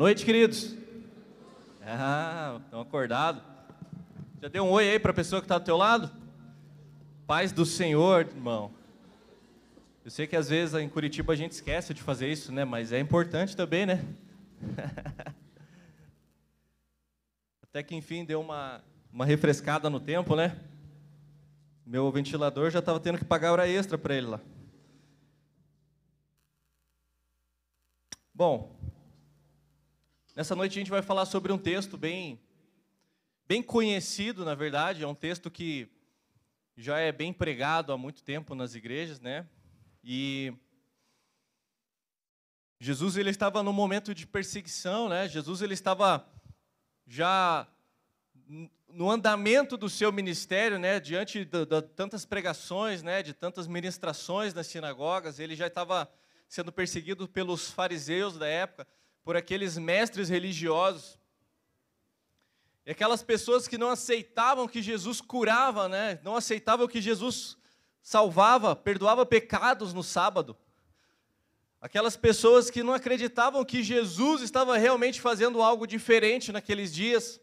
noite, queridos. Ah, estão acordados? Já deu um oi aí para a pessoa que está do teu lado? Paz do Senhor, irmão. Eu sei que às vezes em Curitiba a gente esquece de fazer isso, né? Mas é importante também, né? Até que enfim deu uma, uma refrescada no tempo, né? Meu ventilador já estava tendo que pagar hora extra para ele lá. Bom, nessa noite a gente vai falar sobre um texto bem, bem conhecido, na verdade, é um texto que já é bem pregado há muito tempo nas igrejas, né? E Jesus ele estava no momento de perseguição, né? Jesus ele estava já no andamento do seu ministério, né, diante de, tantas pregações, né, de tantas ministrações nas sinagogas, ele já estava sendo perseguido pelos fariseus da época, por aqueles mestres religiosos. E aquelas pessoas que não aceitavam que Jesus curava, né? não aceitavam que Jesus salvava, perdoava pecados no sábado. Aquelas pessoas que não acreditavam que Jesus estava realmente fazendo algo diferente naqueles dias,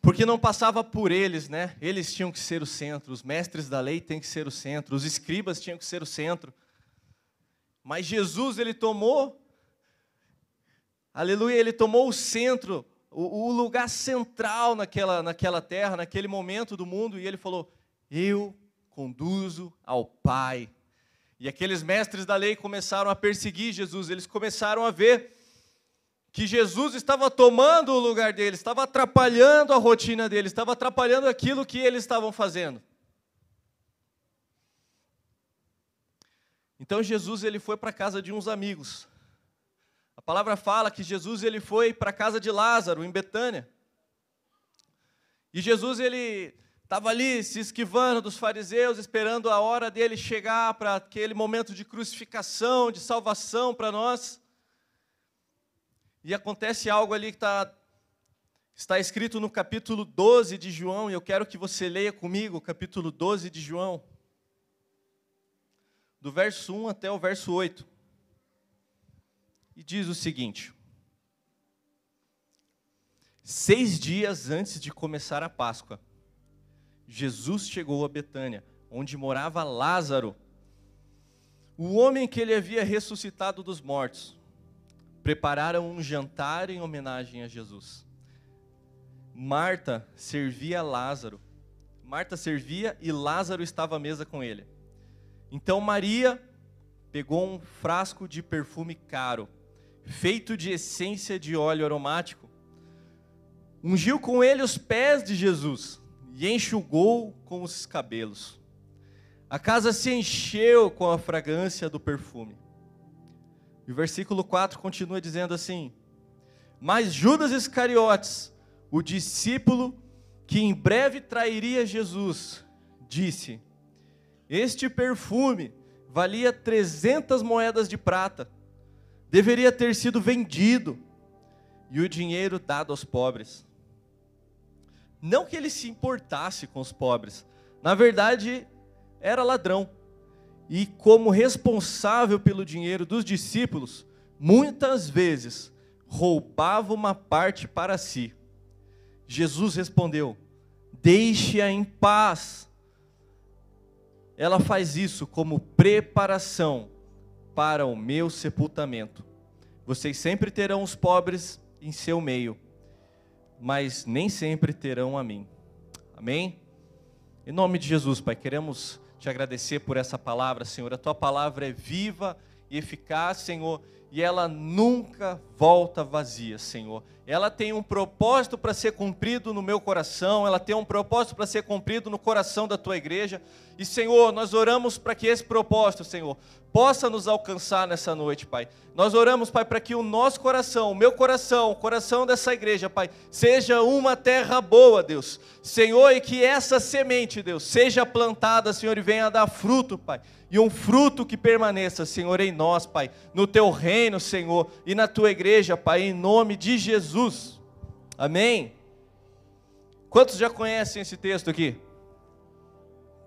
porque não passava por eles, né? Eles tinham que ser o centro, os mestres da lei têm que ser o centro, os escribas tinham que ser o centro. Mas Jesus, ele tomou, aleluia, ele tomou o centro, o, o lugar central naquela, naquela terra, naquele momento do mundo, e ele falou: Eu conduzo ao Pai. E aqueles mestres da lei começaram a perseguir Jesus, eles começaram a ver que Jesus estava tomando o lugar deles, estava atrapalhando a rotina deles, estava atrapalhando aquilo que eles estavam fazendo. Então Jesus ele foi para a casa de uns amigos. A palavra fala que Jesus ele foi para a casa de Lázaro em Betânia. E Jesus ele estava ali se esquivando dos fariseus, esperando a hora dele chegar para aquele momento de crucificação, de salvação para nós. E acontece algo ali que está está escrito no capítulo 12 de João, e eu quero que você leia comigo o capítulo 12 de João do verso 1 até o verso 8. E diz o seguinte: Seis dias antes de começar a Páscoa, Jesus chegou a Betânia, onde morava Lázaro, o homem que ele havia ressuscitado dos mortos. Prepararam um jantar em homenagem a Jesus. Marta servia Lázaro. Marta servia e Lázaro estava à mesa com ele. Então Maria pegou um frasco de perfume caro, feito de essência de óleo aromático, ungiu com ele os pés de Jesus e enxugou com os cabelos. A casa se encheu com a fragrância do perfume. E o versículo 4 continua dizendo assim: Mas Judas Iscariotes, o discípulo que em breve trairia Jesus, disse: este perfume valia 300 moedas de prata, deveria ter sido vendido e o dinheiro dado aos pobres. Não que ele se importasse com os pobres, na verdade, era ladrão. E, como responsável pelo dinheiro dos discípulos, muitas vezes roubava uma parte para si. Jesus respondeu: Deixe-a em paz ela faz isso como preparação para o meu sepultamento. Vocês sempre terão os pobres em seu meio, mas nem sempre terão a mim. Amém? Em nome de Jesus, Pai, queremos te agradecer por essa palavra, Senhor. A tua palavra é viva e eficaz, Senhor, e ela nunca volta vazia, Senhor ela tem um propósito para ser cumprido no meu coração, ela tem um propósito para ser cumprido no coração da tua igreja. E, Senhor, nós oramos para que esse propósito, Senhor, possa nos alcançar nessa noite, Pai. Nós oramos, Pai, para que o nosso coração, o meu coração, o coração dessa igreja, Pai, seja uma terra boa, Deus. Senhor, e que essa semente, Deus, seja plantada, Senhor, e venha dar fruto, Pai e um fruto que permaneça, Senhor, em nós, Pai, no teu reino, Senhor, e na tua igreja, Pai, em nome de Jesus. Amém? Quantos já conhecem esse texto aqui?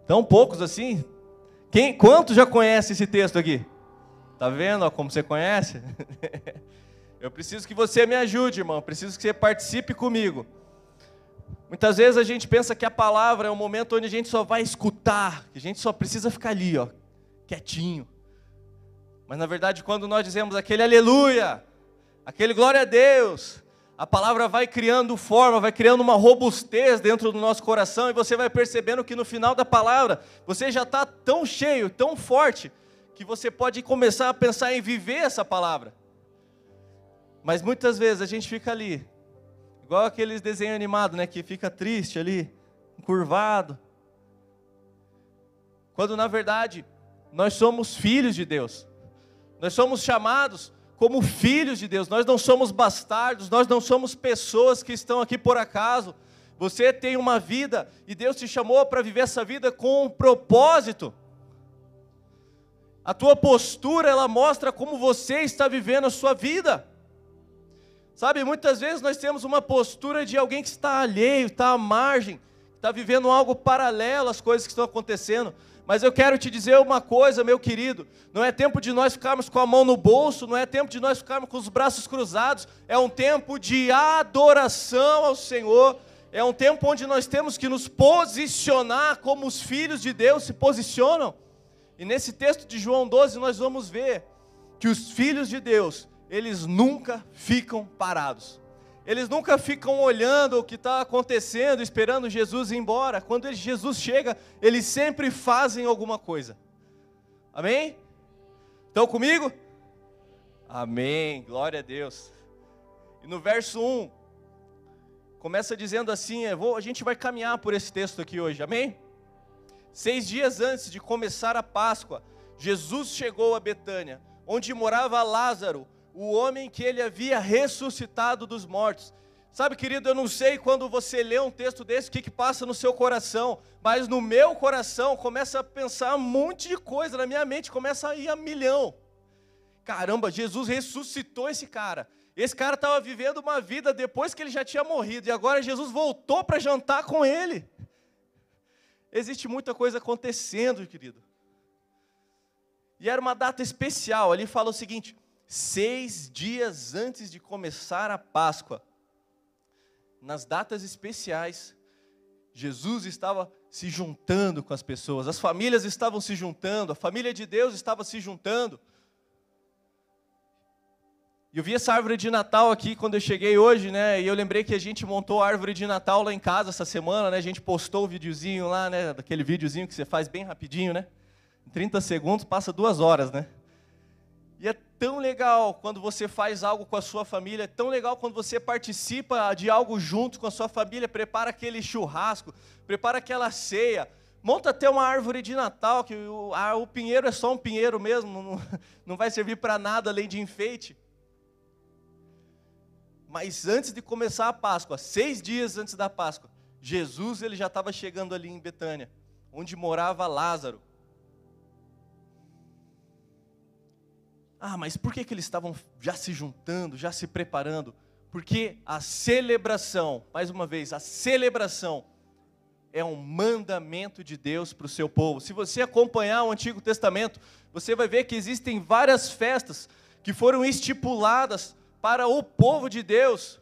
Tão poucos assim? Quem, quantos já conhecem esse texto aqui? Tá vendo ó, como você conhece? Eu preciso que você me ajude, irmão. Eu preciso que você participe comigo. Muitas vezes a gente pensa que a palavra é um momento onde a gente só vai escutar, que a gente só precisa ficar ali, ó, quietinho. Mas na verdade, quando nós dizemos aquele aleluia, aquele glória a Deus, a palavra vai criando forma, vai criando uma robustez dentro do nosso coração e você vai percebendo que no final da palavra você já está tão cheio, tão forte, que você pode começar a pensar em viver essa palavra. Mas muitas vezes a gente fica ali, igual aqueles desenhos animados, né, que fica triste ali, curvado. Quando na verdade nós somos filhos de Deus. Nós somos chamados como filhos de Deus. Nós não somos bastardos, nós não somos pessoas que estão aqui por acaso. Você tem uma vida e Deus te chamou para viver essa vida com um propósito. A tua postura, ela mostra como você está vivendo a sua vida. Sabe, muitas vezes nós temos uma postura de alguém que está alheio, está à margem, está vivendo algo paralelo às coisas que estão acontecendo. Mas eu quero te dizer uma coisa, meu querido: não é tempo de nós ficarmos com a mão no bolso, não é tempo de nós ficarmos com os braços cruzados, é um tempo de adoração ao Senhor, é um tempo onde nós temos que nos posicionar como os filhos de Deus se posicionam. E nesse texto de João 12 nós vamos ver que os filhos de Deus, eles nunca ficam parados. Eles nunca ficam olhando o que está acontecendo, esperando Jesus ir embora. Quando Jesus chega, eles sempre fazem alguma coisa. Amém? Estão comigo? Amém. Glória a Deus. E no verso 1, começa dizendo assim: vou, a gente vai caminhar por esse texto aqui hoje. Amém? Seis dias antes de começar a Páscoa, Jesus chegou a Betânia, onde morava Lázaro, o homem que ele havia ressuscitado dos mortos. Sabe, querido, eu não sei quando você lê um texto desse, o que, que passa no seu coração, mas no meu coração começa a pensar um monte de coisa, na minha mente começa a ir a milhão. Caramba, Jesus ressuscitou esse cara. Esse cara estava vivendo uma vida depois que ele já tinha morrido, e agora Jesus voltou para jantar com ele. Existe muita coisa acontecendo, querido. E era uma data especial, ali fala o seguinte: seis dias antes de começar a Páscoa, nas datas especiais, Jesus estava se juntando com as pessoas, as famílias estavam se juntando, a família de Deus estava se juntando. E eu vi essa árvore de Natal aqui quando eu cheguei hoje, né? E eu lembrei que a gente montou a árvore de Natal lá em casa essa semana, né? A gente postou o videozinho lá, né? Daquele videozinho que você faz bem rapidinho, né? Em 30 segundos passa duas horas, né? E é tão legal quando você faz algo com a sua família, é tão legal quando você participa de algo junto com a sua família, prepara aquele churrasco, prepara aquela ceia, monta até uma árvore de Natal, que o, o pinheiro é só um pinheiro mesmo, não, não vai servir para nada além de enfeite. Mas antes de começar a Páscoa, seis dias antes da Páscoa, Jesus ele já estava chegando ali em Betânia, onde morava Lázaro. Ah, mas por que, que eles estavam já se juntando, já se preparando? Porque a celebração, mais uma vez, a celebração é um mandamento de Deus para o seu povo. Se você acompanhar o Antigo Testamento, você vai ver que existem várias festas que foram estipuladas para o povo de Deus.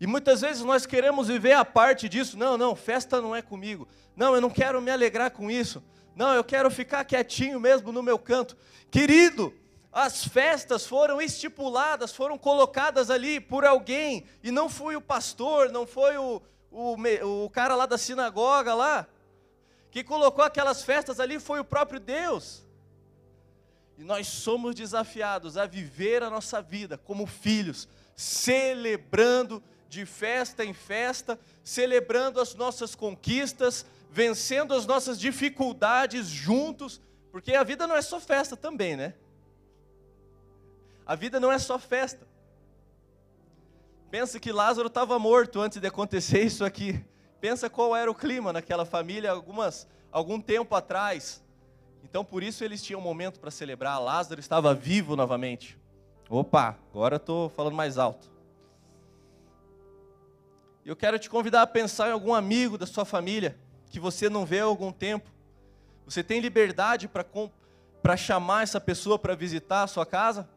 E muitas vezes nós queremos viver a parte disso. Não, não, festa não é comigo. Não, eu não quero me alegrar com isso. Não, eu quero ficar quietinho mesmo no meu canto. Querido, as festas foram estipuladas, foram colocadas ali por alguém, e não foi o pastor, não foi o, o, o cara lá da sinagoga lá, que colocou aquelas festas ali, foi o próprio Deus. E nós somos desafiados a viver a nossa vida como filhos, celebrando de festa em festa, celebrando as nossas conquistas, vencendo as nossas dificuldades juntos, porque a vida não é só festa também, né? A vida não é só festa. Pensa que Lázaro estava morto antes de acontecer isso aqui. Pensa qual era o clima naquela família algumas, algum tempo atrás. Então por isso eles tinham um momento para celebrar. Lázaro estava vivo novamente. Opa, agora estou falando mais alto. Eu quero te convidar a pensar em algum amigo da sua família que você não vê há algum tempo. Você tem liberdade para chamar essa pessoa para visitar a sua casa?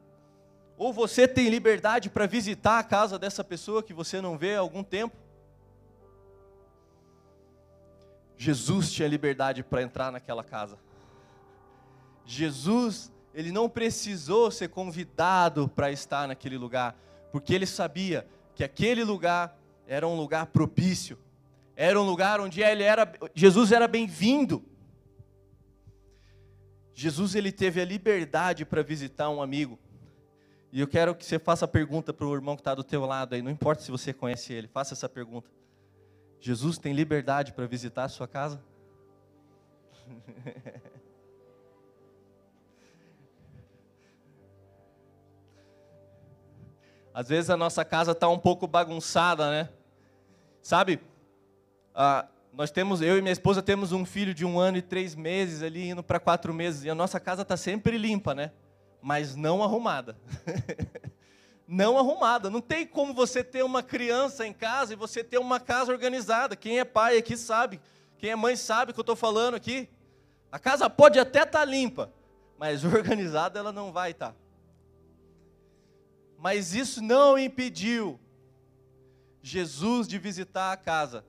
Ou você tem liberdade para visitar a casa dessa pessoa que você não vê há algum tempo? Jesus tinha liberdade para entrar naquela casa. Jesus, ele não precisou ser convidado para estar naquele lugar, porque ele sabia que aquele lugar era um lugar propício, era um lugar onde ele era, Jesus era bem-vindo. Jesus ele teve a liberdade para visitar um amigo. E eu quero que você faça a pergunta para o irmão que está do teu lado aí, não importa se você conhece ele, faça essa pergunta. Jesus tem liberdade para visitar a sua casa? Às vezes a nossa casa está um pouco bagunçada, né? Sabe? Ah, nós temos, eu e minha esposa temos um filho de um ano e três meses ali, indo para quatro meses, e a nossa casa está sempre limpa, né? Mas não arrumada. não arrumada. Não tem como você ter uma criança em casa e você ter uma casa organizada. Quem é pai aqui sabe. Quem é mãe sabe o que eu estou falando aqui. A casa pode até estar tá limpa, mas organizada ela não vai estar. Tá. Mas isso não impediu Jesus de visitar a casa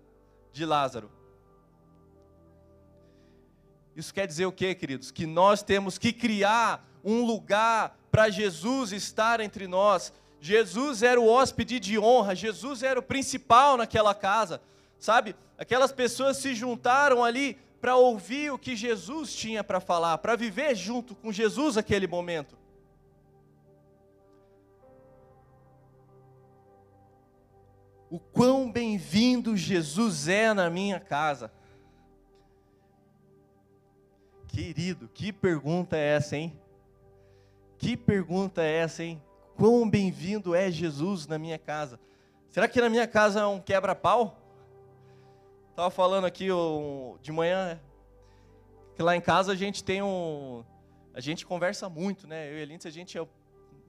de Lázaro. Isso quer dizer o quê, queridos? Que nós temos que criar um lugar para Jesus estar entre nós. Jesus era o hóspede de honra, Jesus era o principal naquela casa, sabe? Aquelas pessoas se juntaram ali para ouvir o que Jesus tinha para falar, para viver junto com Jesus aquele momento. O quão bem-vindo Jesus é na minha casa. Querido, que pergunta é essa, hein? Que pergunta é essa, hein? Quão bem-vindo é Jesus na minha casa? Será que na minha casa é um quebra-pau? Estava falando aqui de manhã, né? que lá em casa a gente tem um. A gente conversa muito, né? Eu e a Lindsay, a gente é,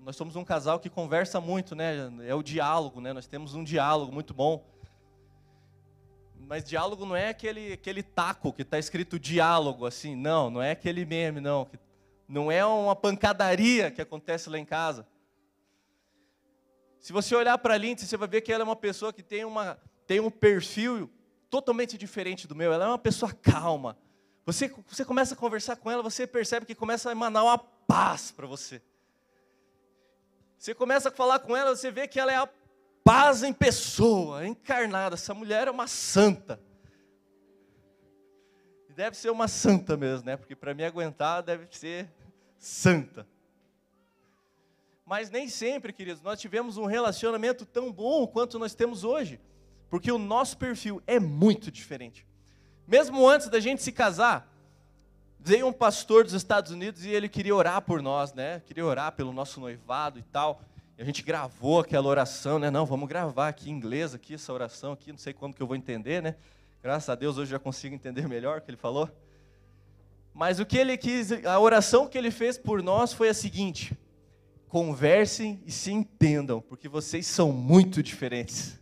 nós somos um casal que conversa muito, né? É o diálogo, né? Nós temos um diálogo muito bom. Mas diálogo não é aquele, aquele taco que está escrito diálogo, assim. Não, não é aquele meme, não. Não é uma pancadaria que acontece lá em casa. Se você olhar para a Lindsay, você vai ver que ela é uma pessoa que tem, uma, tem um perfil totalmente diferente do meu. Ela é uma pessoa calma. Você, você começa a conversar com ela, você percebe que começa a emanar uma paz para você. Você começa a falar com ela, você vê que ela é a paz em pessoa, encarnada. Essa mulher é uma santa. Deve ser uma santa mesmo, né? Porque para me aguentar deve ser santa. Mas nem sempre, queridos, nós tivemos um relacionamento tão bom quanto nós temos hoje, porque o nosso perfil é muito diferente. Mesmo antes da gente se casar, veio um pastor dos Estados Unidos e ele queria orar por nós, né? Queria orar pelo nosso noivado e tal. E a gente gravou aquela oração, né? Não, vamos gravar aqui em inglês aqui essa oração aqui, não sei quando que eu vou entender, né? Graças a Deus hoje já consigo entender melhor o que ele falou. Mas o que ele quis, a oração que ele fez por nós foi a seguinte: conversem e se entendam, porque vocês são muito diferentes.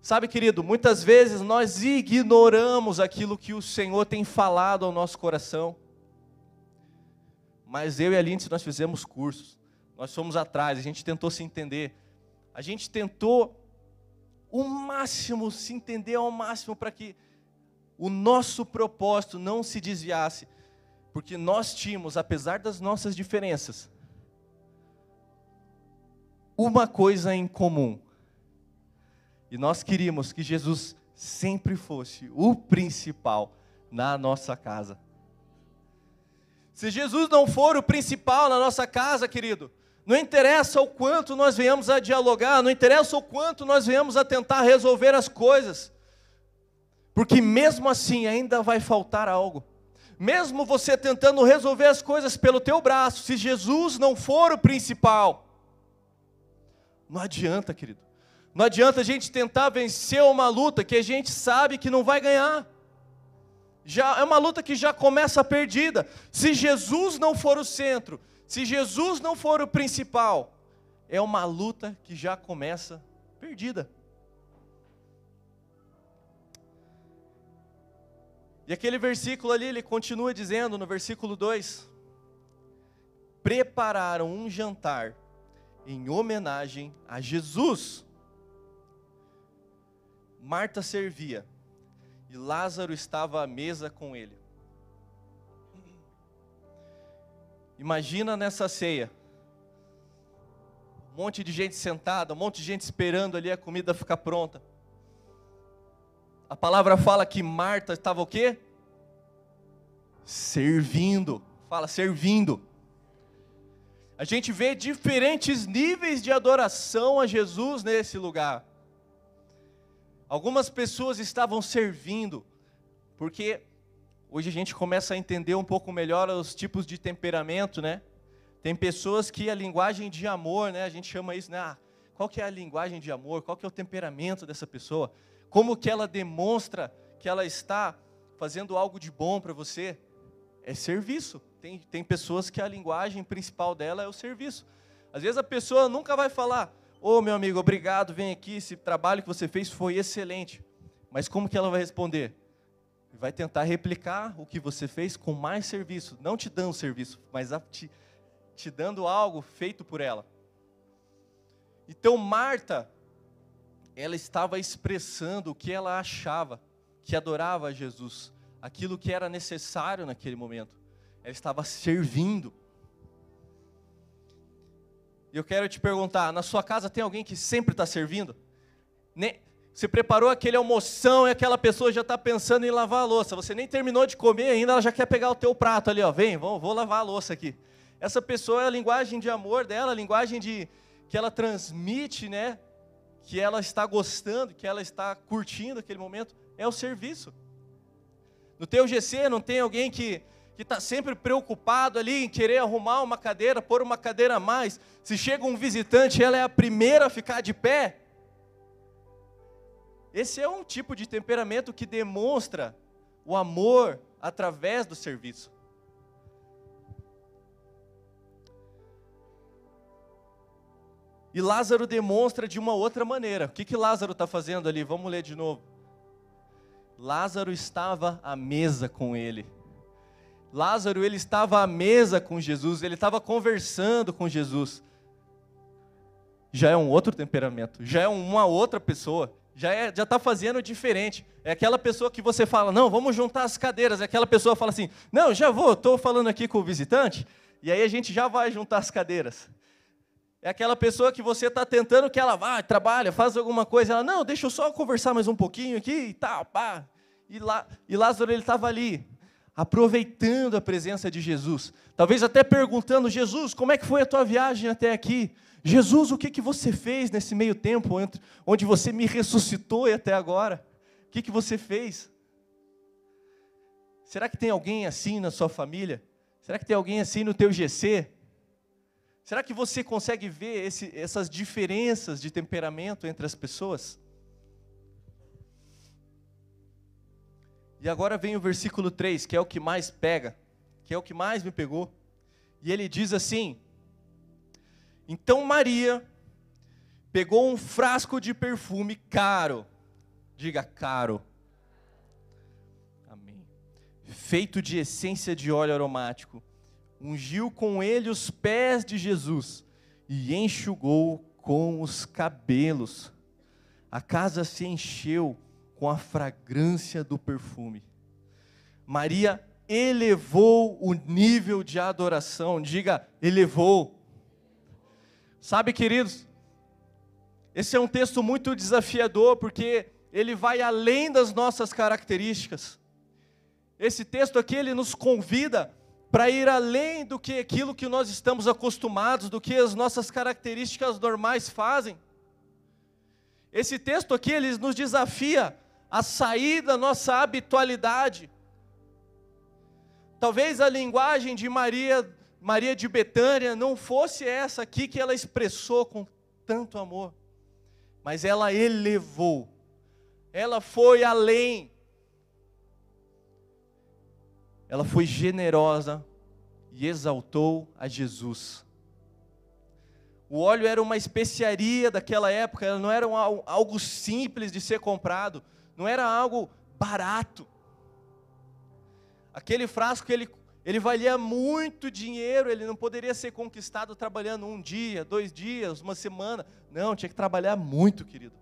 Sabe, querido, muitas vezes nós ignoramos aquilo que o Senhor tem falado ao nosso coração. Mas eu e a Lindsay, nós fizemos cursos, nós fomos atrás, a gente tentou se entender, a gente tentou o máximo se entender ao máximo para que o nosso propósito não se desviasse porque nós tínhamos, apesar das nossas diferenças, uma coisa em comum. E nós queríamos que Jesus sempre fosse o principal na nossa casa. Se Jesus não for o principal na nossa casa, querido, não interessa o quanto nós venhamos a dialogar, não interessa o quanto nós venhamos a tentar resolver as coisas, porque mesmo assim ainda vai faltar algo mesmo você tentando resolver as coisas pelo teu braço, se Jesus não for o principal, não adianta, querido. Não adianta a gente tentar vencer uma luta que a gente sabe que não vai ganhar. Já é uma luta que já começa perdida. Se Jesus não for o centro, se Jesus não for o principal, é uma luta que já começa perdida. E aquele versículo ali, ele continua dizendo no versículo 2: prepararam um jantar em homenagem a Jesus. Marta servia e Lázaro estava à mesa com ele. Imagina nessa ceia, um monte de gente sentada, um monte de gente esperando ali a comida ficar pronta. A palavra fala que Marta estava o quê? Servindo. Fala, servindo. A gente vê diferentes níveis de adoração a Jesus nesse lugar. Algumas pessoas estavam servindo, porque hoje a gente começa a entender um pouco melhor os tipos de temperamento, né? Tem pessoas que a linguagem de amor, né? A gente chama isso, né? Ah, qual que é a linguagem de amor? Qual que é o temperamento dessa pessoa? Como que ela demonstra que ela está fazendo algo de bom para você? É serviço. Tem, tem pessoas que a linguagem principal dela é o serviço. Às vezes a pessoa nunca vai falar, Ô oh, meu amigo, obrigado, vem aqui, esse trabalho que você fez foi excelente. Mas como que ela vai responder? Vai tentar replicar o que você fez com mais serviço, não te dando serviço, mas te, te dando algo feito por ela. Então Marta, ela estava expressando o que ela achava, que adorava a Jesus, aquilo que era necessário naquele momento. Ela estava servindo. E eu quero te perguntar: na sua casa tem alguém que sempre está servindo? Você preparou aquele almoção e aquela pessoa já está pensando em lavar a louça. Você nem terminou de comer ainda, ela já quer pegar o teu prato ali, ó. Vem, vou, vou lavar a louça aqui. Essa pessoa é a linguagem de amor dela, a linguagem de que ela transmite, né? Que ela está gostando, que ela está curtindo aquele momento, é o serviço. No teu GC não tem alguém que que está sempre preocupado ali em querer arrumar uma cadeira, pôr uma cadeira a mais. Se chega um visitante, ela é a primeira a ficar de pé. Esse é um tipo de temperamento que demonstra o amor através do serviço. E Lázaro demonstra de uma outra maneira. O que, que Lázaro está fazendo ali? Vamos ler de novo. Lázaro estava à mesa com ele. Lázaro ele estava à mesa com Jesus, ele estava conversando com Jesus. Já é um outro temperamento, já é uma outra pessoa, já é, já está fazendo diferente. É aquela pessoa que você fala, não, vamos juntar as cadeiras. É aquela pessoa fala assim, não, já vou, estou falando aqui com o visitante, e aí a gente já vai juntar as cadeiras. É aquela pessoa que você está tentando que ela vá, trabalha, faz alguma coisa, ela, não, deixa eu só conversar mais um pouquinho aqui e tal, pá. E, lá, e Lázaro ele estava ali, aproveitando a presença de Jesus, talvez até perguntando: Jesus, como é que foi a tua viagem até aqui? Jesus, o que, que você fez nesse meio tempo, onde você me ressuscitou e até agora? O que, que você fez? Será que tem alguém assim na sua família? Será que tem alguém assim no teu GC? Será que você consegue ver esse, essas diferenças de temperamento entre as pessoas? E agora vem o versículo 3, que é o que mais pega, que é o que mais me pegou. E ele diz assim: Então Maria pegou um frasco de perfume caro, diga caro, amém, feito de essência de óleo aromático, ungiu com ele os pés de Jesus e enxugou com os cabelos. A casa se encheu com a fragrância do perfume. Maria elevou o nível de adoração, diga, elevou. Sabe, queridos, esse é um texto muito desafiador, porque ele vai além das nossas características. Esse texto aqui, ele nos convida para ir além do que aquilo que nós estamos acostumados, do que as nossas características normais fazem. Esse texto aqui, ele nos desafia a sair da nossa habitualidade. Talvez a linguagem de Maria, Maria de Betânia não fosse essa aqui que ela expressou com tanto amor, mas ela elevou, ela foi além, ela foi generosa e exaltou a Jesus. O óleo era uma especiaria daquela época, não era algo simples de ser comprado não era algo barato. Aquele frasco ele, Ele valia muito dinheiro, ele não poderia ser conquistado trabalhando um dia, dois dias, uma semana. Não, tinha que trabalhar muito, querido.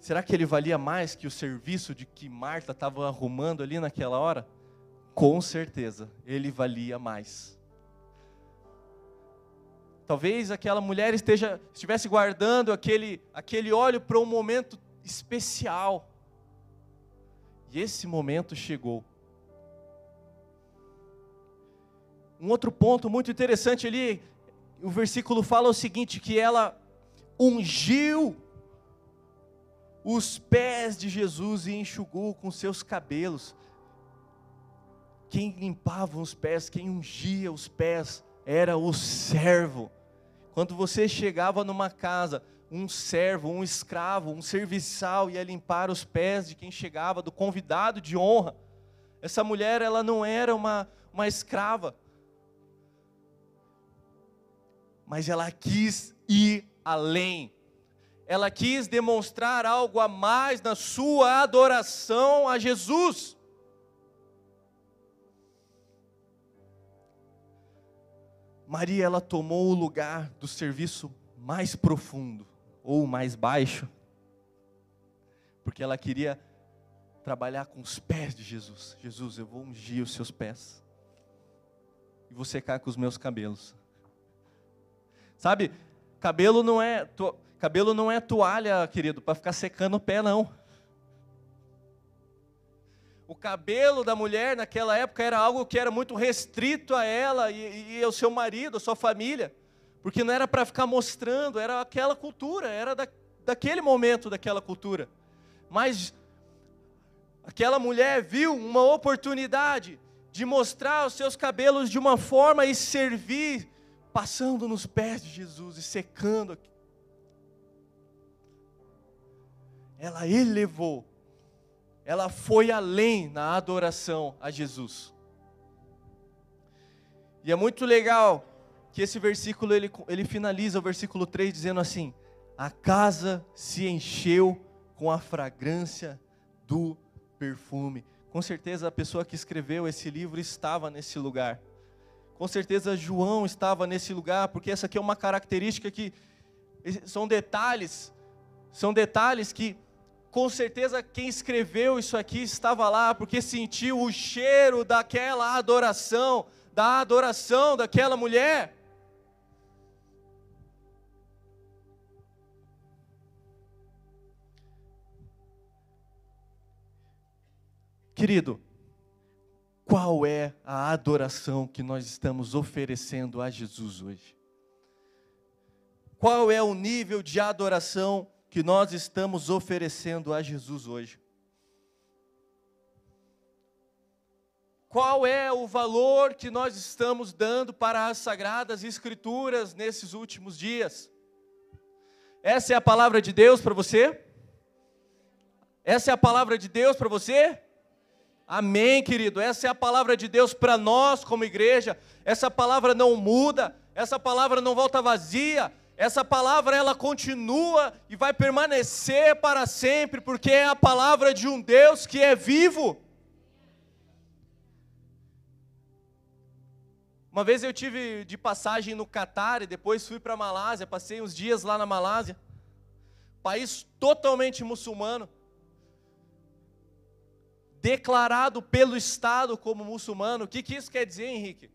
Será que ele valia mais que o serviço de que Marta estava arrumando ali naquela hora? Com certeza, ele valia mais. Talvez aquela mulher esteja, estivesse guardando aquele, aquele óleo para um momento especial. E esse momento chegou. Um outro ponto muito interessante ali, o versículo fala o seguinte: que ela ungiu os pés de Jesus e enxugou com seus cabelos. Quem limpava os pés, quem ungia os pés, era o servo. Quando você chegava numa casa, um servo, um escravo, um serviçal ia limpar os pés de quem chegava, do convidado de honra. Essa mulher, ela não era uma, uma escrava, mas ela quis ir além. Ela quis demonstrar algo a mais na sua adoração a Jesus. Maria, ela tomou o lugar do serviço mais profundo ou mais baixo, porque ela queria trabalhar com os pés de Jesus. Jesus, eu vou ungir os seus pés e vou secar com os meus cabelos. Sabe, cabelo não é cabelo não é toalha, querido, para ficar secando o pé não. O cabelo da mulher naquela época era algo que era muito restrito a ela e, e ao seu marido, a sua família, porque não era para ficar mostrando, era aquela cultura, era da, daquele momento daquela cultura. Mas aquela mulher viu uma oportunidade de mostrar os seus cabelos de uma forma e servir passando nos pés de Jesus e secando. Ela elevou, ela foi além na adoração a Jesus. E é muito legal que esse versículo ele, ele finaliza o versículo 3 dizendo assim: A casa se encheu com a fragrância do perfume. Com certeza a pessoa que escreveu esse livro estava nesse lugar. Com certeza João estava nesse lugar, porque essa aqui é uma característica que são detalhes, são detalhes que com certeza quem escreveu isso aqui estava lá, porque sentiu o cheiro daquela adoração, da adoração daquela mulher. Querido, qual é a adoração que nós estamos oferecendo a Jesus hoje? Qual é o nível de adoração que nós estamos oferecendo a Jesus hoje? Qual é o valor que nós estamos dando para as sagradas escrituras nesses últimos dias? Essa é a palavra de Deus para você? Essa é a palavra de Deus para você? Amém, querido. Essa é a palavra de Deus para nós como igreja. Essa palavra não muda, essa palavra não volta vazia. Essa palavra ela continua e vai permanecer para sempre, porque é a palavra de um Deus que é vivo. Uma vez eu tive de passagem no Catar e depois fui para a Malásia, passei uns dias lá na Malásia. País totalmente muçulmano declarado pelo Estado como muçulmano. O que, que isso quer dizer, Henrique?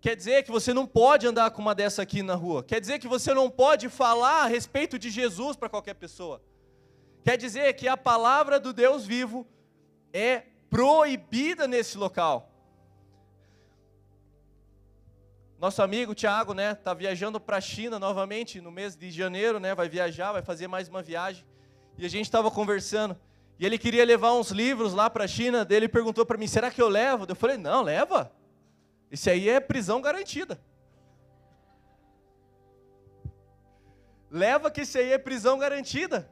Quer dizer que você não pode andar com uma dessa aqui na rua. Quer dizer que você não pode falar a respeito de Jesus para qualquer pessoa. Quer dizer que a palavra do Deus vivo é proibida nesse local. Nosso amigo Tiago, né, tá viajando para a China novamente no mês de janeiro, né, vai viajar, vai fazer mais uma viagem. E a gente estava conversando. E ele queria levar uns livros lá para a China, dele ele perguntou para mim: será que eu levo? Eu falei: não, leva. Esse aí é prisão garantida. Leva que esse aí é prisão garantida.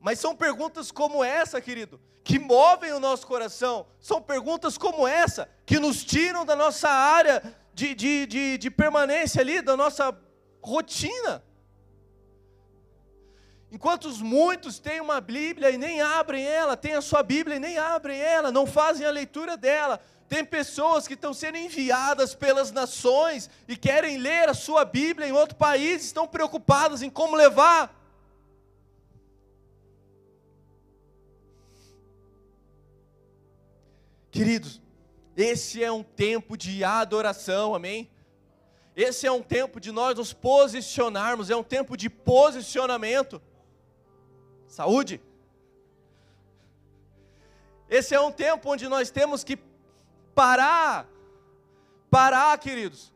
Mas são perguntas como essa, querido, que movem o nosso coração. São perguntas como essa, que nos tiram da nossa área de, de, de, de permanência ali, da nossa rotina. Enquanto muitos têm uma Bíblia e nem abrem ela, têm a sua Bíblia e nem abrem ela, não fazem a leitura dela. Tem pessoas que estão sendo enviadas pelas nações e querem ler a sua Bíblia em outro país, estão preocupadas em como levar. Queridos, esse é um tempo de adoração, amém? Esse é um tempo de nós nos posicionarmos, é um tempo de posicionamento. Saúde. Esse é um tempo onde nós temos que parar, parar, queridos,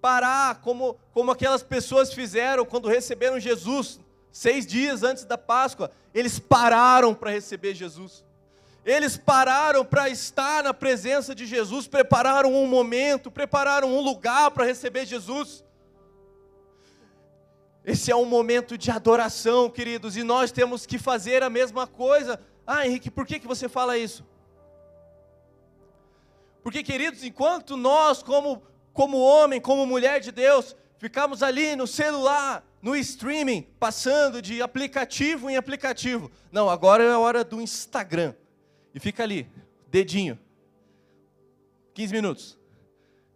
parar, como, como aquelas pessoas fizeram quando receberam Jesus, seis dias antes da Páscoa, eles pararam para receber Jesus. Eles pararam para estar na presença de Jesus, prepararam um momento, prepararam um lugar para receber Jesus. Esse é um momento de adoração, queridos, e nós temos que fazer a mesma coisa. Ah, Henrique, por que, que você fala isso? Porque, queridos, enquanto nós, como, como homem, como mulher de Deus, ficamos ali no celular, no streaming, passando de aplicativo em aplicativo. Não, agora é a hora do Instagram. E fica ali, dedinho. 15 minutos,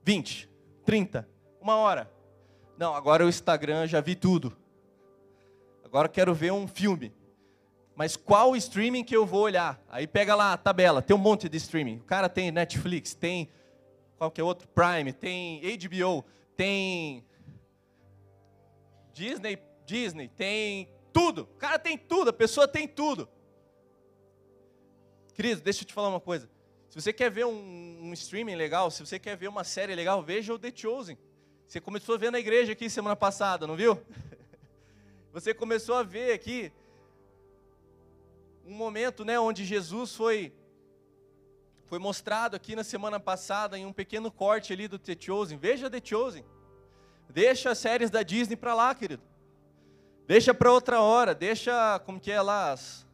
20, 30, uma hora. Não, agora o Instagram já vi tudo. Agora quero ver um filme. Mas qual streaming que eu vou olhar? Aí pega lá a tabela, tem um monte de streaming. O cara tem Netflix, tem qualquer outro Prime, tem HBO, tem Disney, Disney, tem tudo. O cara tem tudo, a pessoa tem tudo. Querido, deixa eu te falar uma coisa. Se você quer ver um, um streaming legal, se você quer ver uma série legal, veja o The Chosen. Você começou a ver na igreja aqui semana passada, não viu? Você começou a ver aqui um momento, né, onde Jesus foi foi mostrado aqui na semana passada em um pequeno corte ali do The Chosen. Veja The Chosen. Deixa as séries da Disney para lá, querido. Deixa para outra hora, deixa como que é lá as,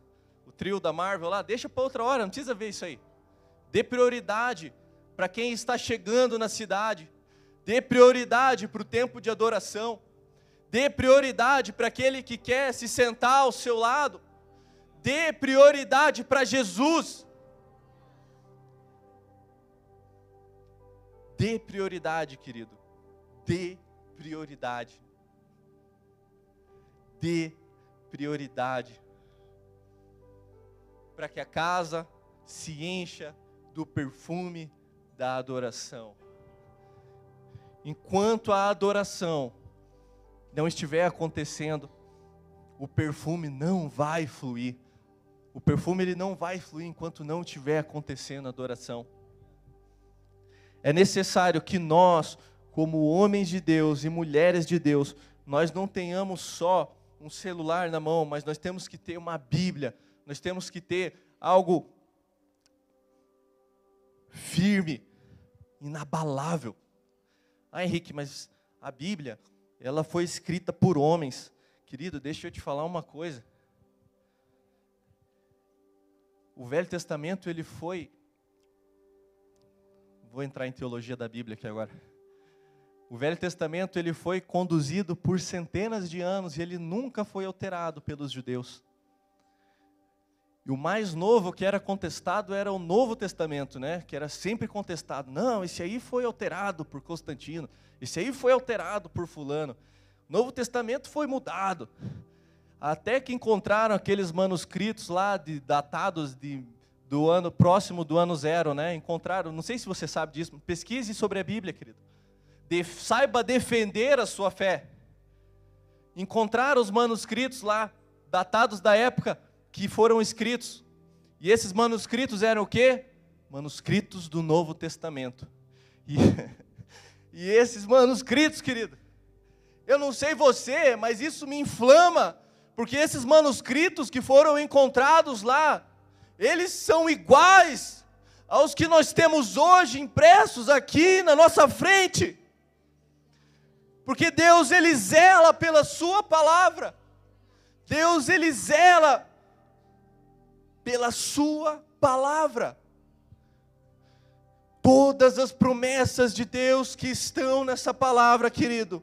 o trio da Marvel lá, deixa para outra hora, não precisa ver isso aí. Dê prioridade para quem está chegando na cidade. Dê prioridade para o tempo de adoração. Dê prioridade para aquele que quer se sentar ao seu lado. Dê prioridade para Jesus. Dê prioridade, querido. Dê prioridade. Dê prioridade. Para que a casa se encha do perfume da adoração. Enquanto a adoração não estiver acontecendo, o perfume não vai fluir. O perfume ele não vai fluir enquanto não estiver acontecendo a adoração. É necessário que nós, como homens de Deus e mulheres de Deus, nós não tenhamos só um celular na mão, mas nós temos que ter uma Bíblia, nós temos que ter algo firme, inabalável. Ah, Henrique, mas a Bíblia, ela foi escrita por homens. Querido, deixa eu te falar uma coisa. O Velho Testamento, ele foi. Vou entrar em teologia da Bíblia aqui agora. O Velho Testamento, ele foi conduzido por centenas de anos e ele nunca foi alterado pelos judeus. E o mais novo que era contestado era o Novo Testamento, né? Que era sempre contestado. Não, esse aí foi alterado por Constantino. Esse aí foi alterado por fulano. O Novo Testamento foi mudado. Até que encontraram aqueles manuscritos lá, de, datados de, do ano próximo do ano zero, né? Encontraram, não sei se você sabe disso, pesquise sobre a Bíblia, querido. De, saiba defender a sua fé. Encontraram os manuscritos lá, datados da época que foram escritos. E esses manuscritos eram o quê? Manuscritos do Novo Testamento. E, e esses manuscritos, querido, eu não sei você, mas isso me inflama porque esses manuscritos que foram encontrados lá, eles são iguais aos que nós temos hoje impressos aqui na nossa frente. Porque Deus ele zela pela sua palavra. Deus ele zela pela sua palavra. Todas as promessas de Deus que estão nessa palavra, querido,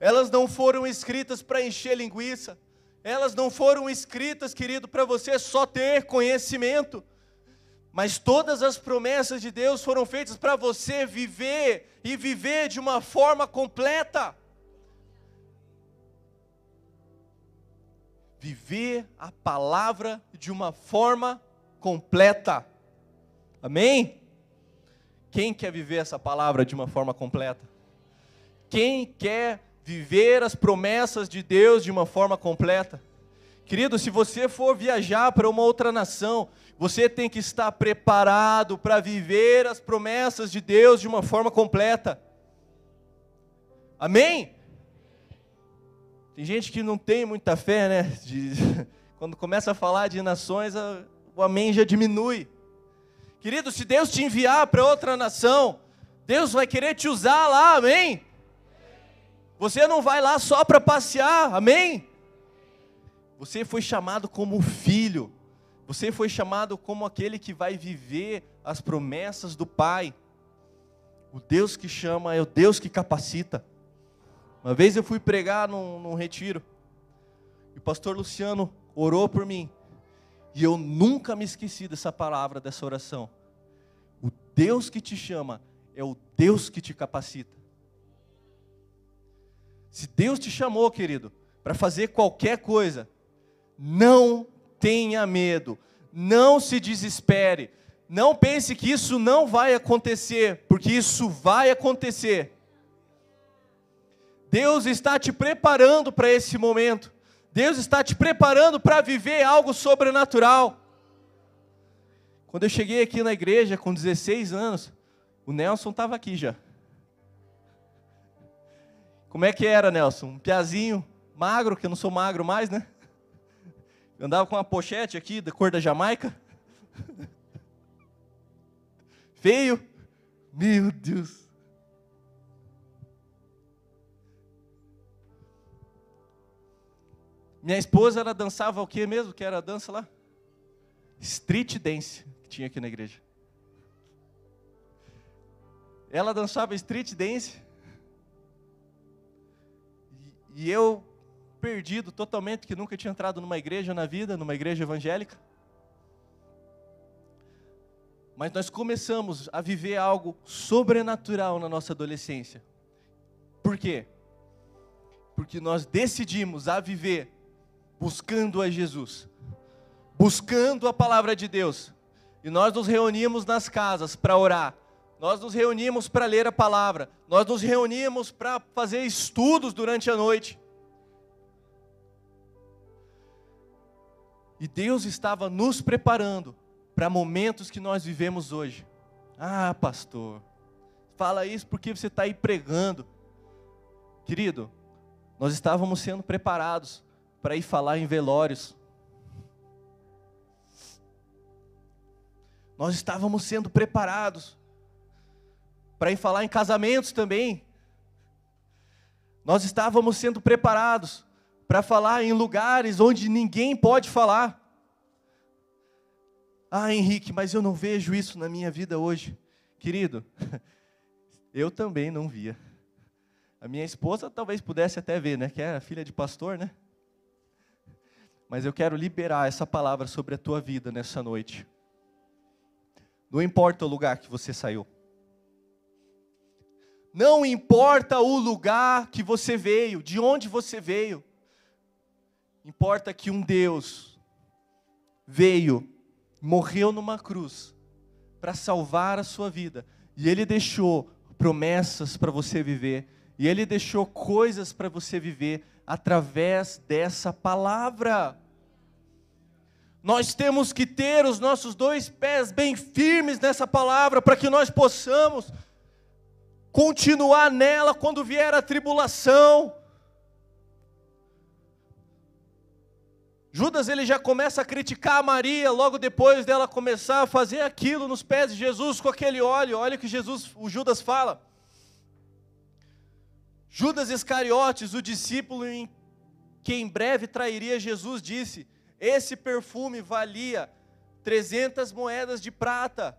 Elas não foram escritas para encher linguiça. Elas não foram escritas, querido, para você só ter conhecimento. Mas todas as promessas de Deus foram feitas para você viver e viver de uma forma completa. Viver a palavra de uma forma completa. Amém? Quem quer viver essa palavra de uma forma completa? Quem quer viver as promessas de Deus de uma forma completa? Querido, se você for viajar para uma outra nação, você tem que estar preparado para viver as promessas de Deus de uma forma completa. Amém? Tem gente que não tem muita fé, né? De, quando começa a falar de nações, o amém já diminui. Querido, se Deus te enviar para outra nação, Deus vai querer te usar lá, amém? Você não vai lá só para passear, amém? Você foi chamado como filho, você foi chamado como aquele que vai viver as promessas do Pai. O Deus que chama é o Deus que capacita. Uma vez eu fui pregar num, num retiro, e o pastor Luciano orou por mim. E eu nunca me esqueci dessa palavra, dessa oração. O Deus que te chama é o Deus que te capacita. Se Deus te chamou, querido, para fazer qualquer coisa, não tenha medo, não se desespere, não pense que isso não vai acontecer, porque isso vai acontecer. Deus está te preparando para esse momento. Deus está te preparando para viver algo sobrenatural. Quando eu cheguei aqui na igreja com 16 anos, o Nelson estava aqui já. Como é que era, Nelson? Um piazinho magro, que eu não sou magro mais, né? Eu andava com uma pochete aqui da cor da Jamaica. Feio. Meu Deus. Minha esposa, ela dançava o que mesmo? Que era a dança lá? Street dance, que tinha aqui na igreja. Ela dançava street dance. E eu, perdido totalmente, que nunca tinha entrado numa igreja na vida, numa igreja evangélica. Mas nós começamos a viver algo sobrenatural na nossa adolescência. Por quê? Porque nós decidimos a viver buscando a Jesus, buscando a palavra de Deus. E nós nos reunimos nas casas para orar, nós nos reunimos para ler a palavra, nós nos reunimos para fazer estudos durante a noite. E Deus estava nos preparando para momentos que nós vivemos hoje. Ah, pastor, fala isso porque você está aí pregando. Querido, nós estávamos sendo preparados para ir falar em velórios. Nós estávamos sendo preparados para falar em casamentos também. Nós estávamos sendo preparados para falar em lugares onde ninguém pode falar. Ah, Henrique, mas eu não vejo isso na minha vida hoje. Querido, eu também não via. A minha esposa talvez pudesse até ver, né? Que é filha de pastor, né? mas eu quero liberar essa palavra sobre a tua vida nessa noite. Não importa o lugar que você saiu. Não importa o lugar que você veio, de onde você veio. Importa que um Deus veio, morreu numa cruz para salvar a sua vida, e ele deixou promessas para você viver, e ele deixou coisas para você viver através dessa palavra. Nós temos que ter os nossos dois pés bem firmes nessa palavra para que nós possamos continuar nela quando vier a tribulação. Judas ele já começa a criticar a Maria logo depois dela começar a fazer aquilo nos pés de Jesus com aquele óleo. Olha o que Jesus, o Judas fala. Judas Iscariotes, o discípulo em que em breve trairia Jesus, disse: Esse perfume valia 300 moedas de prata.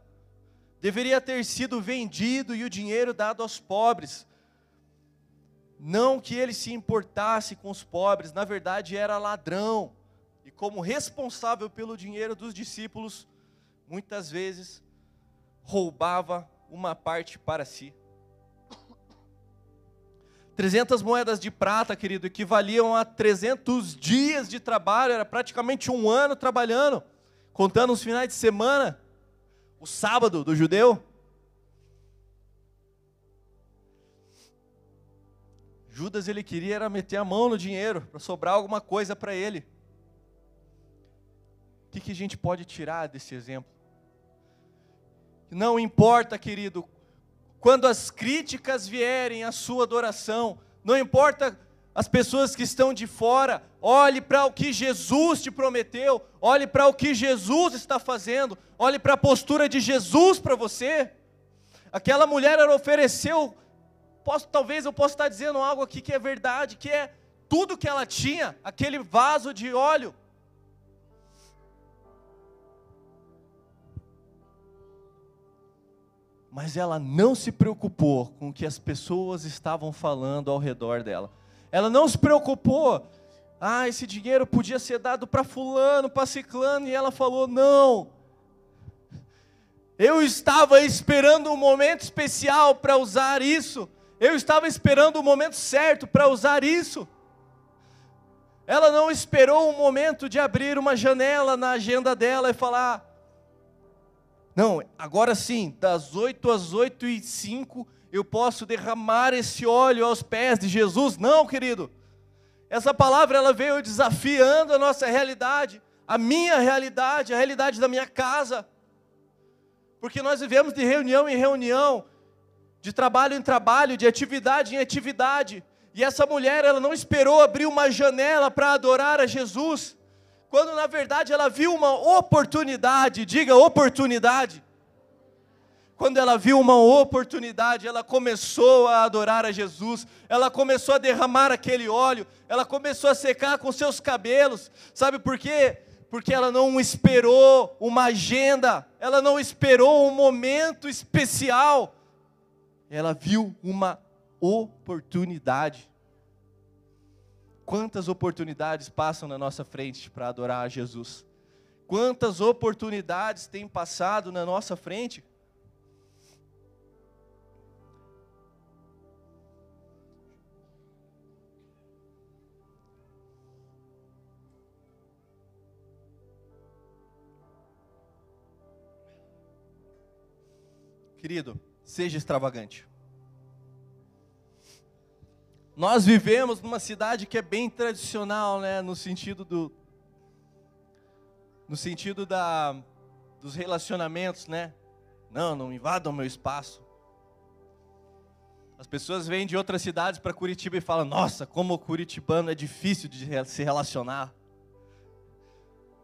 Deveria ter sido vendido e o dinheiro dado aos pobres. Não que ele se importasse com os pobres, na verdade era ladrão. E como responsável pelo dinheiro dos discípulos, muitas vezes roubava uma parte para si. 300 moedas de prata, querido, equivaliam a 300 dias de trabalho, era praticamente um ano trabalhando, contando os finais de semana, o sábado do judeu. Judas ele queria era meter a mão no dinheiro para sobrar alguma coisa para ele. O que, que a gente pode tirar desse exemplo? Não importa, querido, quando as críticas vierem à sua adoração, não importa as pessoas que estão de fora, olhe para o que Jesus te prometeu, olhe para o que Jesus está fazendo, olhe para a postura de Jesus para você. Aquela mulher ela ofereceu, posso, talvez eu possa estar dizendo algo aqui que é verdade, que é tudo que ela tinha, aquele vaso de óleo. mas ela não se preocupou com o que as pessoas estavam falando ao redor dela. Ela não se preocupou. Ah, esse dinheiro podia ser dado para fulano, para ciclano, e ela falou: "Não. Eu estava esperando um momento especial para usar isso. Eu estava esperando o momento certo para usar isso." Ela não esperou um momento de abrir uma janela na agenda dela e falar: não, agora sim, das 8 às 8 e 5, eu posso derramar esse óleo aos pés de Jesus. Não, querido. Essa palavra ela veio desafiando a nossa realidade, a minha realidade, a realidade da minha casa. Porque nós vivemos de reunião em reunião, de trabalho em trabalho, de atividade em atividade. E essa mulher, ela não esperou abrir uma janela para adorar a Jesus quando na verdade ela viu uma oportunidade, diga oportunidade. Quando ela viu uma oportunidade, ela começou a adorar a Jesus, ela começou a derramar aquele óleo, ela começou a secar com seus cabelos, sabe por quê? Porque ela não esperou uma agenda, ela não esperou um momento especial, ela viu uma oportunidade. Quantas oportunidades passam na nossa frente para adorar a Jesus? Quantas oportunidades têm passado na nossa frente? Querido, seja extravagante. Nós vivemos numa cidade que é bem tradicional, né, no sentido do no sentido da dos relacionamentos, né? Não, não invadam meu espaço. As pessoas vêm de outras cidades para Curitiba e falam: "Nossa, como o curitibano é difícil de se relacionar".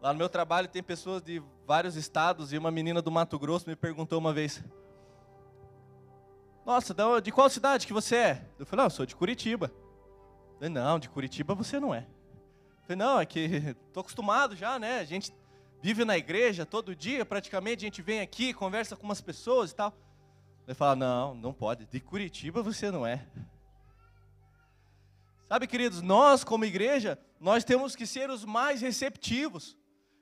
Lá no meu trabalho tem pessoas de vários estados e uma menina do Mato Grosso me perguntou uma vez: nossa, de qual cidade que você é? Eu falei, não, eu sou de Curitiba. Eu falei, não, de Curitiba você não é. Eu falei, não, é que estou acostumado já, né? A gente vive na igreja todo dia, praticamente, a gente vem aqui, conversa com umas pessoas e tal. Ele fala, não, não pode, de Curitiba você não é. Sabe, queridos, nós como igreja, nós temos que ser os mais receptivos.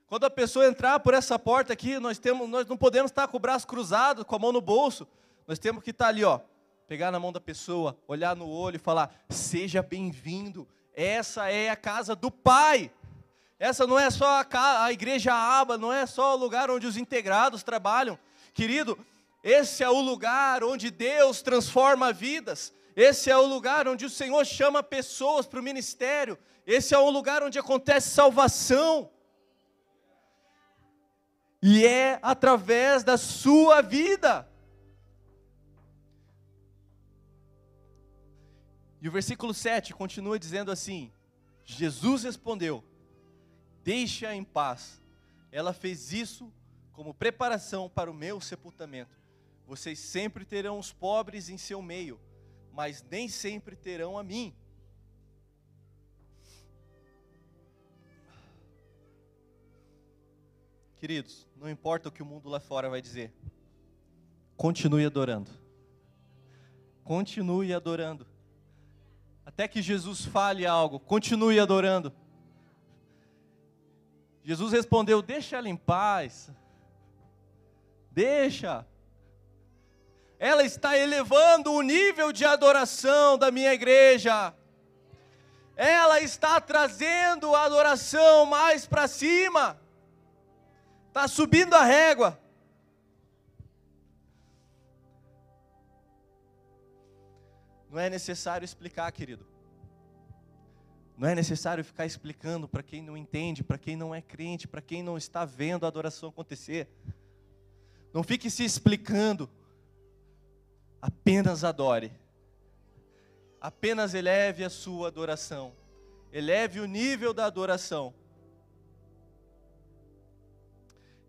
Quando a pessoa entrar por essa porta aqui, nós, temos, nós não podemos estar com o braço cruzado, com a mão no bolso. Nós temos que estar ali, ó, pegar na mão da pessoa, olhar no olho e falar: seja bem-vindo. Essa é a casa do Pai. Essa não é só a, casa, a igreja aba, não é só o lugar onde os integrados trabalham. Querido, esse é o lugar onde Deus transforma vidas. Esse é o lugar onde o Senhor chama pessoas para o ministério. Esse é o lugar onde acontece salvação. E é através da sua vida. E o versículo 7 continua dizendo assim: Jesus respondeu: Deixa em paz. Ela fez isso como preparação para o meu sepultamento. Vocês sempre terão os pobres em seu meio, mas nem sempre terão a mim. Queridos, não importa o que o mundo lá fora vai dizer, continue adorando. Continue adorando. Até que Jesus fale algo, continue adorando. Jesus respondeu: Deixa ela em paz. Deixa. Ela está elevando o nível de adoração da minha igreja. Ela está trazendo a adoração mais para cima. Está subindo a régua. Não é necessário explicar, querido. Não é necessário ficar explicando para quem não entende, para quem não é crente, para quem não está vendo a adoração acontecer. Não fique se explicando. Apenas adore. Apenas eleve a sua adoração. Eleve o nível da adoração.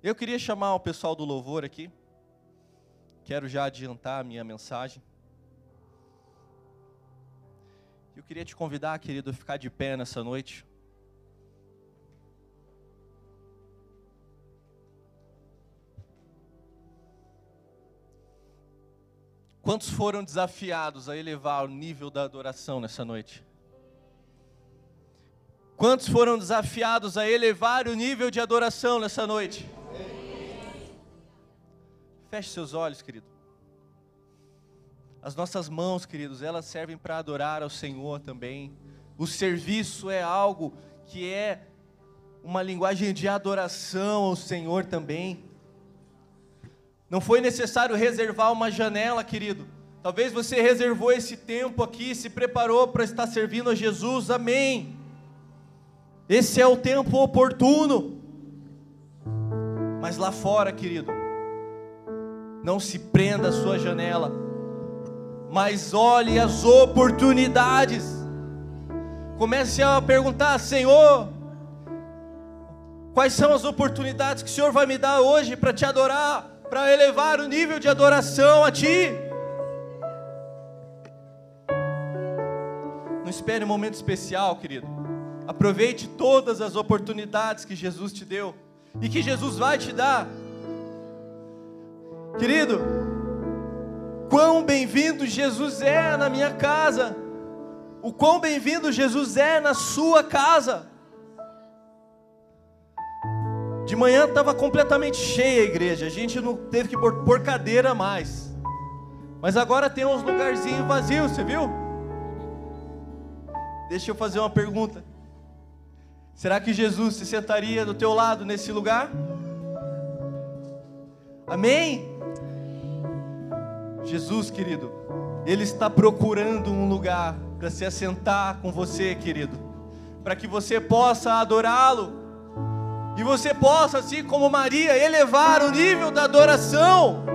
Eu queria chamar o pessoal do louvor aqui. Quero já adiantar a minha mensagem. Eu queria te convidar, querido, a ficar de pé nessa noite. Quantos foram desafiados a elevar o nível da adoração nessa noite? Quantos foram desafiados a elevar o nível de adoração nessa noite? Feche seus olhos, querido. As nossas mãos, queridos, elas servem para adorar ao Senhor também. O serviço é algo que é uma linguagem de adoração ao Senhor também. Não foi necessário reservar uma janela, querido. Talvez você reservou esse tempo aqui, se preparou para estar servindo a Jesus. Amém. Esse é o tempo oportuno. Mas lá fora, querido, não se prenda a sua janela mas olhe as oportunidades. Comece a perguntar, Senhor, quais são as oportunidades que o Senhor vai me dar hoje para te adorar, para elevar o nível de adoração a Ti? Não espere um momento especial, querido. Aproveite todas as oportunidades que Jesus te deu e que Jesus vai te dar. Querido, quão bem-vindo Jesus é na minha casa, o quão bem-vindo Jesus é na sua casa. De manhã estava completamente cheia a igreja, a gente não teve que pôr, cadeira mais, mas agora tem uns lugarzinhos vazios, você viu? Deixa eu fazer uma pergunta. Será que Jesus se sentaria do teu lado nesse lugar? Amém? Jesus, querido, Ele está procurando um lugar para se assentar com você, querido, para que você possa adorá-lo e você possa, assim como Maria, elevar o nível da adoração.